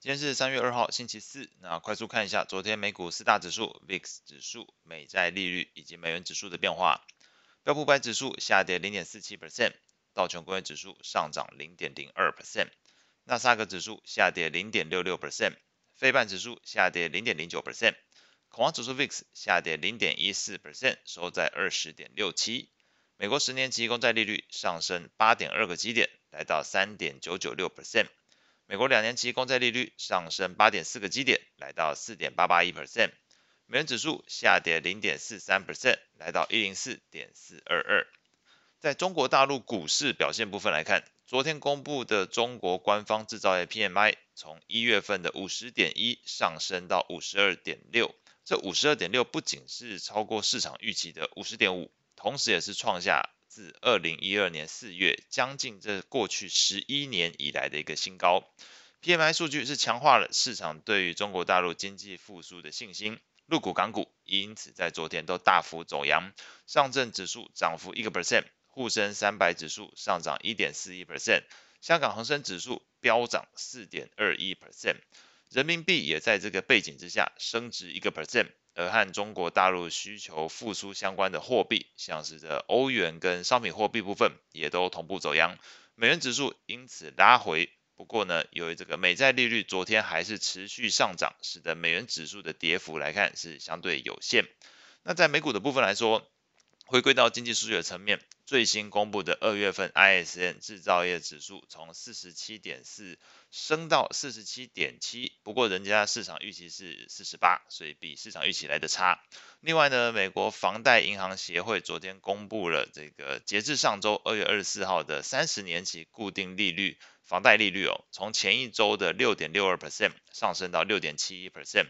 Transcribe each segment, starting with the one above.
今天是三月二号，星期四。那快速看一下昨天美股四大指数、VIX 指数、美债利率以及美元指数的变化。标普五百指数下跌零点四七 percent，道琼工业指数上涨零点零二 percent，纳斯达克指数下跌零点六六 percent，费半指数下跌零点零九 percent，恐慌指数 VIX 下跌零点一四 percent，收在二十点六七。美国十年期公债利率上升八点二个基点，来到三点九九六 percent。美国两年期公债利率上升八点四个基点，来到四点八八一 percent。美元指数下跌零点四三 percent，来到一零四点四二二。在中国大陆股市表现部分来看，昨天公布的中国官方制造业 PMI 从一月份的五十点一上升到五十二点六，这五十二点六不仅是超过市场预期的五十点五，同时也是创下。自二零一二年四月，将近这过去十一年以来的一个新高。PMI 数据是强化了市场对于中国大陆经济复苏的信心，陆股、港股因此在昨天都大幅走扬。上证指数涨幅一个 percent，沪深三百指数上涨一点四一 percent，香港恒生指数飙涨四点二一 percent，人民币也在这个背景之下升值一个 percent。而和中国大陆需求复苏相关的货币，像是这欧元跟商品货币部分，也都同步走扬，美元指数因此拉回。不过呢，由于这个美债利率昨天还是持续上涨，使得美元指数的跌幅来看是相对有限。那在美股的部分来说，回归到经济数据的层面，最新公布的二月份 ISM 制造业指数从四十七点四升到四十七点七，不过人家市场预期是四十八，所以比市场预期来的差。另外呢，美国房贷银行协会昨天公布了这个截至上周二月二十四号的三十年期固定利率房贷利率哦，从前一周的六点六二 percent 上升到六点七一 percent。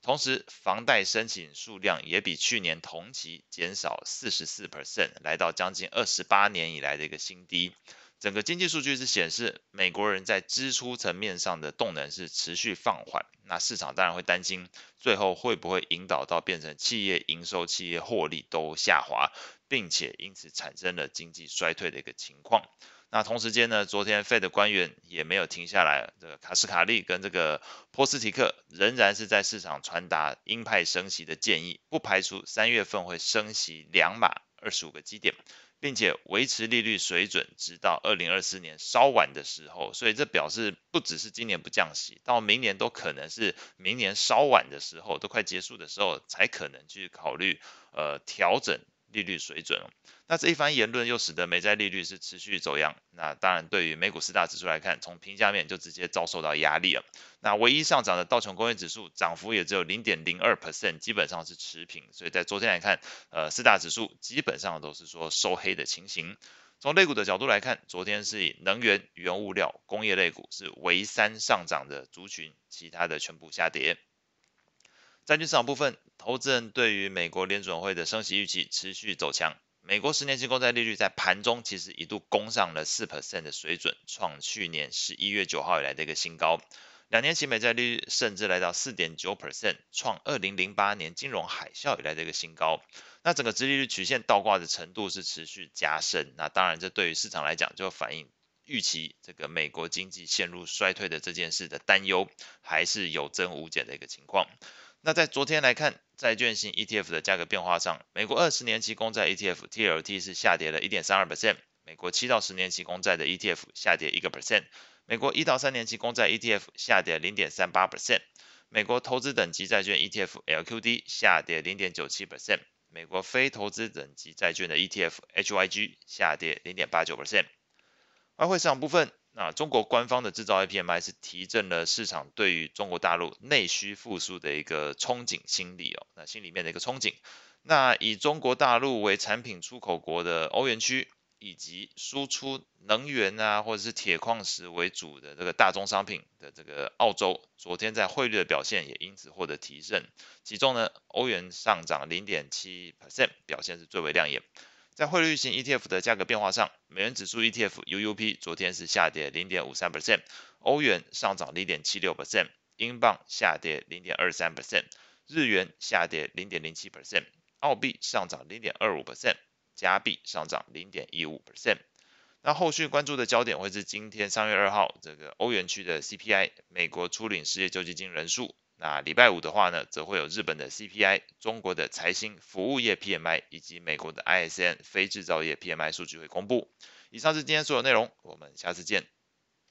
同时，房贷申请数量也比去年同期减少四十四 percent，来到将近二十八年以来的一个新低。整个经济数据是显示，美国人在支出层面上的动能是持续放缓。那市场当然会担心，最后会不会引导到变成企业营收、企业获利都下滑，并且因此产生了经济衰退的一个情况。那同时间呢，昨天 Fed 的官员也没有停下来，这个卡斯卡利跟这个波斯提克仍然是在市场传达鹰派升息的建议，不排除三月份会升息两码二十五个基点，并且维持利率水准直到二零二四年稍晚的时候，所以这表示不只是今年不降息，到明年都可能是明年稍晚的时候，都快结束的时候才可能去考虑呃调整。利率水准，那这一番言论又使得美债利率是持续走扬。那当然，对于美股四大指数来看，从评价面就直接遭受到压力了。那唯一上涨的道琼工业指数涨幅也只有零点零二 percent，基本上是持平。所以在昨天来看，呃，四大指数基本上都是说收黑的情形。从类股的角度来看，昨天是以能源、原物料、工业类股是唯三上涨的族群，其他的全部下跌。债券市场部分，投资人对于美国联准会的升息预期持续走强。美国十年期公债利率在盘中其实一度攻上了四 percent 的水准，创去年十一月九号以来的一个新高。两年期美债利率甚至来到四点九 percent，创二零零八年金融海啸以来的一个新高。那整个殖利率曲线倒挂的程度是持续加深。那当然，这对于市场来讲，就反映预期这个美国经济陷入衰退的这件事的担忧，还是有增无减的一个情况。那在昨天来看，债券型 ETF 的价格变化上，美国二十年期公债 ETF TLT 是下跌了一点三二 percent，美国七到十年期公债的 ETF 下跌一个 percent，美国一到三年期公债 ETF 下跌零点三八 percent，美国投资等级债券 ETF LQD 下跌零点九七 percent，美国非投资等级债券的 ETF HYG 下跌零点八九 percent。外汇市场部分。那中国官方的制造业 PMI 是提振了市场对于中国大陆内需复苏的一个憧憬心理哦，那心里面的一个憧憬。那以中国大陆为产品出口国的欧元区，以及输出能源啊或者是铁矿石为主的这个大宗商品的这个澳洲，昨天在汇率的表现也因此获得提振。其中呢，欧元上涨零点七 percent，表现是最为亮眼。在汇率型 ETF 的价格变化上，美元指数 ETF UUP 昨天是下跌零点五三 percent，欧元上涨零点七六 percent，英镑下跌零点二三 percent，日元下跌零点零七 percent，澳币上涨零点二五 percent，加币上涨零点一五 percent。那后续关注的焦点会是今天三月二号这个欧元区的 CPI，美国初领失业救济金人数。那礼拜五的话呢，则会有日本的 CPI、中国的财新服务业 PMI 以及美国的 ISM 非制造业 PMI 数据会公布。以上是今天所有内容，我们下次见。